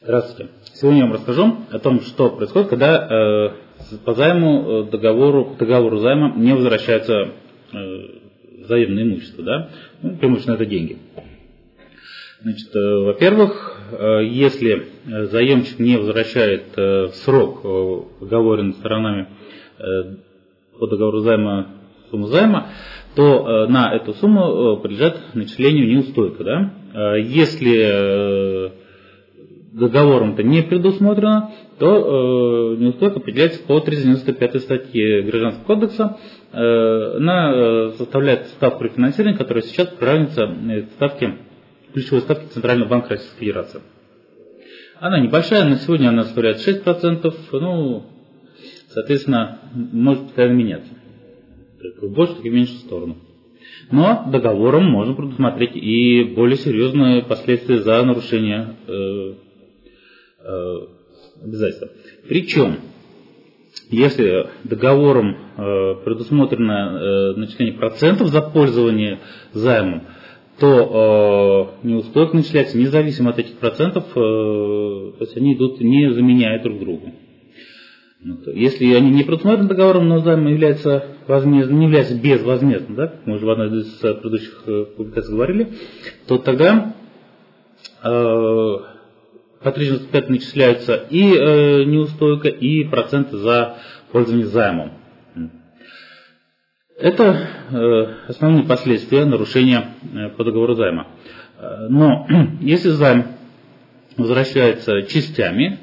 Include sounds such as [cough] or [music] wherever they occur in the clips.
Здравствуйте. Сегодня я вам расскажу о том, что происходит, когда э, по займу э, договору, договору займа не возвращается э, заемное имущество, да? Ну, преимущественно это деньги. Значит, э, во-первых, э, если заемщик не возвращает э, в срок э, оговоренный сторонами э, по договору займа сумму займа, то э, на эту сумму э, подлежат начислению неустойка. Да? Э, если э, договором-то не предусмотрено, то э, неустойка определяется по 395 статье Гражданского кодекса. Э, она э, составляет ставку рефинансирования, которая сейчас равняется э, ставке, ключевой ставке Центрального банка Российской Федерации. Она небольшая, на сегодня она составляет 6%, ну, соответственно, может постоянно меняться. В большую, так и в меньшую сторону. Но договором можно предусмотреть и более серьезные последствия за нарушение Э, обязательства. Причем, если договором э, предусмотрено э, начисление процентов за пользование займом, то э, неустойка начисляется независимо от этих процентов, э, то есть они идут не заменяя друг друга. Если они не предусмотрены договором, но займ является возмездным, не является безвозмездным, да, мы уже в одной из предыдущих публикаций говорили, то тогда э, по 395 начисляются и э, неустойка, и проценты за пользование займом. Это э, основные последствия нарушения э, по договору займа. Э, но [clears throat] если займ возвращается частями,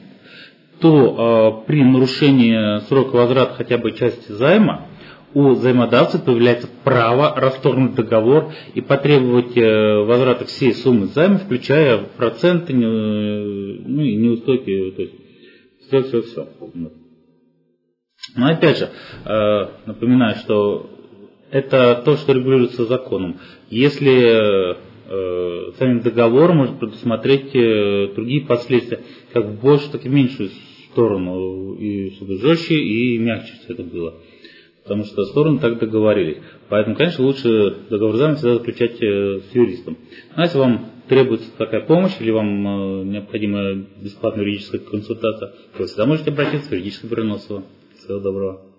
то э, при нарушении срока возврата хотя бы части займа у взаимодавца появляется право расторгнуть договор и потребовать э, возврата всей суммы займа, включая проценты, ну и неустойки, то есть все-все-все. Но опять же, э, напоминаю, что это то, что регулируется законом. Если э, самим договором можно предусмотреть другие последствия, как в большую, так и в меньшую сторону, и чтобы жестче и мягче все это было потому что стороны так договорились. Поэтому, конечно, лучше договор займа всегда заключать э, с юристом. А если вам требуется такая помощь или вам э, необходима бесплатная юридическая консультация, то всегда можете обратиться в юридическое бюро Всего доброго.